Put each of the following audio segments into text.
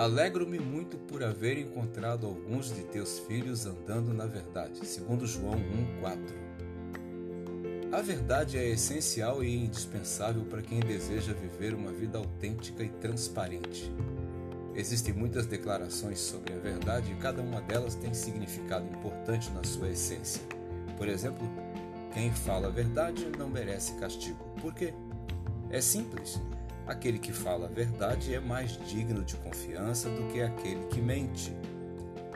Alegro-me muito por haver encontrado alguns de teus filhos andando na verdade. Segundo João 1:4. A verdade é essencial e indispensável para quem deseja viver uma vida autêntica e transparente. Existem muitas declarações sobre a verdade e cada uma delas tem significado importante na sua essência. Por exemplo, quem fala a verdade não merece castigo. Por quê? É simples. Aquele que fala a verdade é mais digno de confiança do que aquele que mente.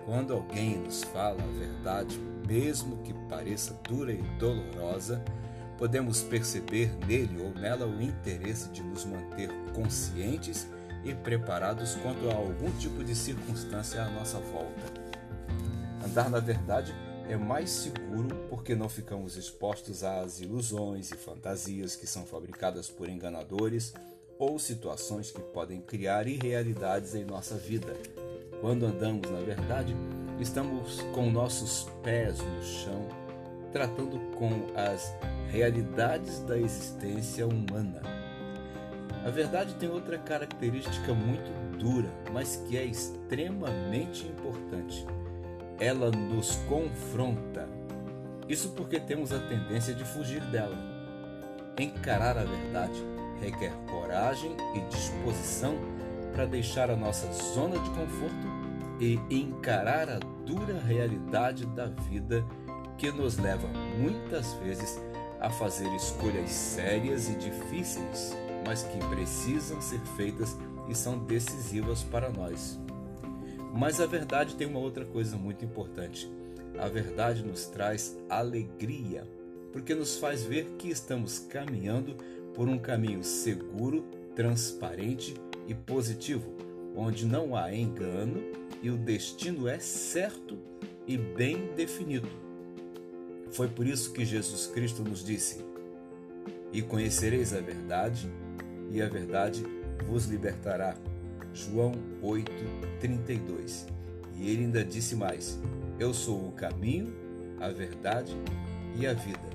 Quando alguém nos fala a verdade, mesmo que pareça dura e dolorosa, podemos perceber nele ou nela o interesse de nos manter conscientes e preparados quanto a algum tipo de circunstância à nossa volta. Andar na verdade é mais seguro porque não ficamos expostos às ilusões e fantasias que são fabricadas por enganadores ou situações que podem criar irrealidades em nossa vida. Quando andamos na verdade, estamos com nossos pés no chão, tratando com as realidades da existência humana. A verdade tem outra característica muito dura, mas que é extremamente importante. Ela nos confronta. Isso porque temos a tendência de fugir dela. Encarar a verdade requer coragem e disposição para deixar a nossa zona de conforto e encarar a dura realidade da vida que nos leva muitas vezes a fazer escolhas sérias e difíceis, mas que precisam ser feitas e são decisivas para nós. Mas a verdade tem uma outra coisa muito importante. A verdade nos traz alegria, porque nos faz ver que estamos caminhando por um caminho seguro, transparente e positivo, onde não há engano e o destino é certo e bem definido. Foi por isso que Jesus Cristo nos disse: E conhecereis a verdade, e a verdade vos libertará. João 8:32. E ele ainda disse mais: Eu sou o caminho, a verdade e a vida,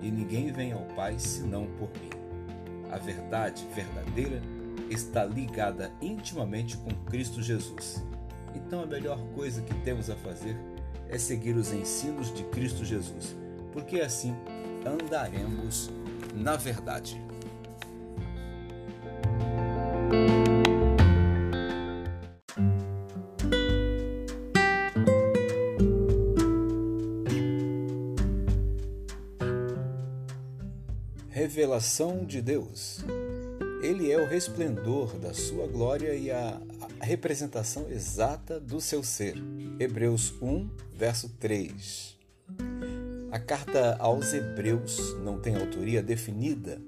e ninguém vem ao Pai senão por mim. A verdade verdadeira está ligada intimamente com Cristo Jesus. Então a melhor coisa que temos a fazer é seguir os ensinos de Cristo Jesus, porque assim andaremos na verdade. Revelação de Deus. Ele é o resplendor da sua glória e a representação exata do seu ser. Hebreus 1, verso 3. A carta aos Hebreus não tem autoria definida.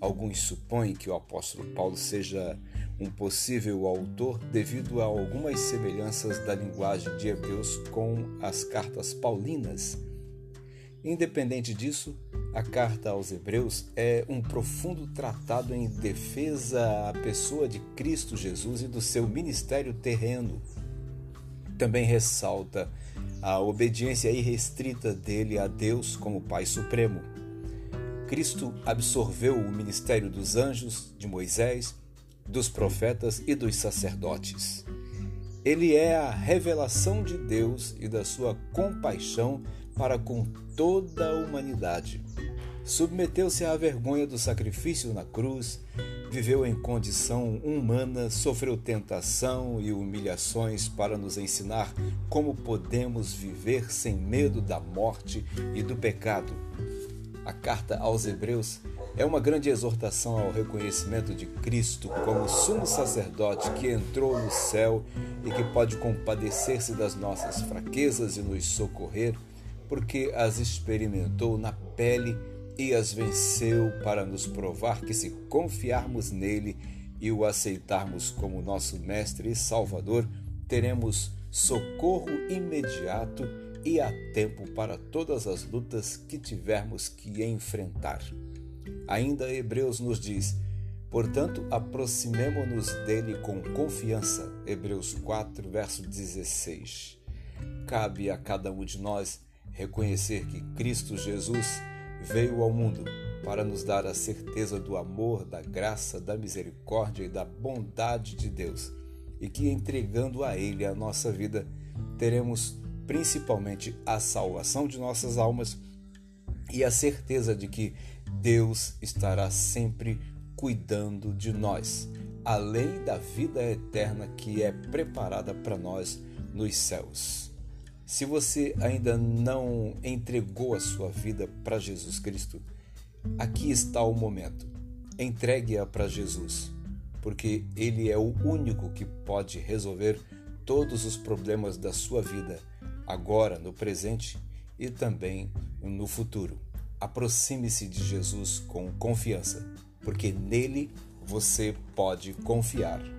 Alguns supõem que o apóstolo Paulo seja um possível autor devido a algumas semelhanças da linguagem de Hebreus com as cartas paulinas. Independente disso, a carta aos Hebreus é um profundo tratado em defesa à pessoa de Cristo Jesus e do seu ministério terreno. Também ressalta a obediência irrestrita dele a Deus como Pai Supremo. Cristo absorveu o ministério dos anjos, de Moisés, dos profetas e dos sacerdotes. Ele é a revelação de Deus e da sua compaixão para com toda a humanidade. Submeteu-se à vergonha do sacrifício na cruz, viveu em condição humana, sofreu tentação e humilhações para nos ensinar como podemos viver sem medo da morte e do pecado. A carta aos Hebreus é uma grande exortação ao reconhecimento de Cristo como sumo sacerdote que entrou no céu e que pode compadecer-se das nossas fraquezas e nos socorrer, porque as experimentou na pele e as venceu para nos provar que, se confiarmos nele e o aceitarmos como nosso Mestre e Salvador, teremos socorro imediato e a tempo para todas as lutas que tivermos que enfrentar. Ainda Hebreus nos diz: Portanto, aproximemo-nos dele com confiança. Hebreus 4, verso 16. Cabe a cada um de nós reconhecer que Cristo Jesus veio ao mundo para nos dar a certeza do amor, da graça, da misericórdia e da bondade de Deus. e que entregando a Ele a nossa vida, teremos principalmente a salvação de nossas almas e a certeza de que Deus estará sempre cuidando de nós, além da vida eterna que é preparada para nós nos céus. Se você ainda não entregou a sua vida para Jesus Cristo, aqui está o momento. Entregue-a para Jesus, porque Ele é o único que pode resolver todos os problemas da sua vida, agora, no presente e também no futuro. Aproxime-se de Jesus com confiança, porque nele você pode confiar.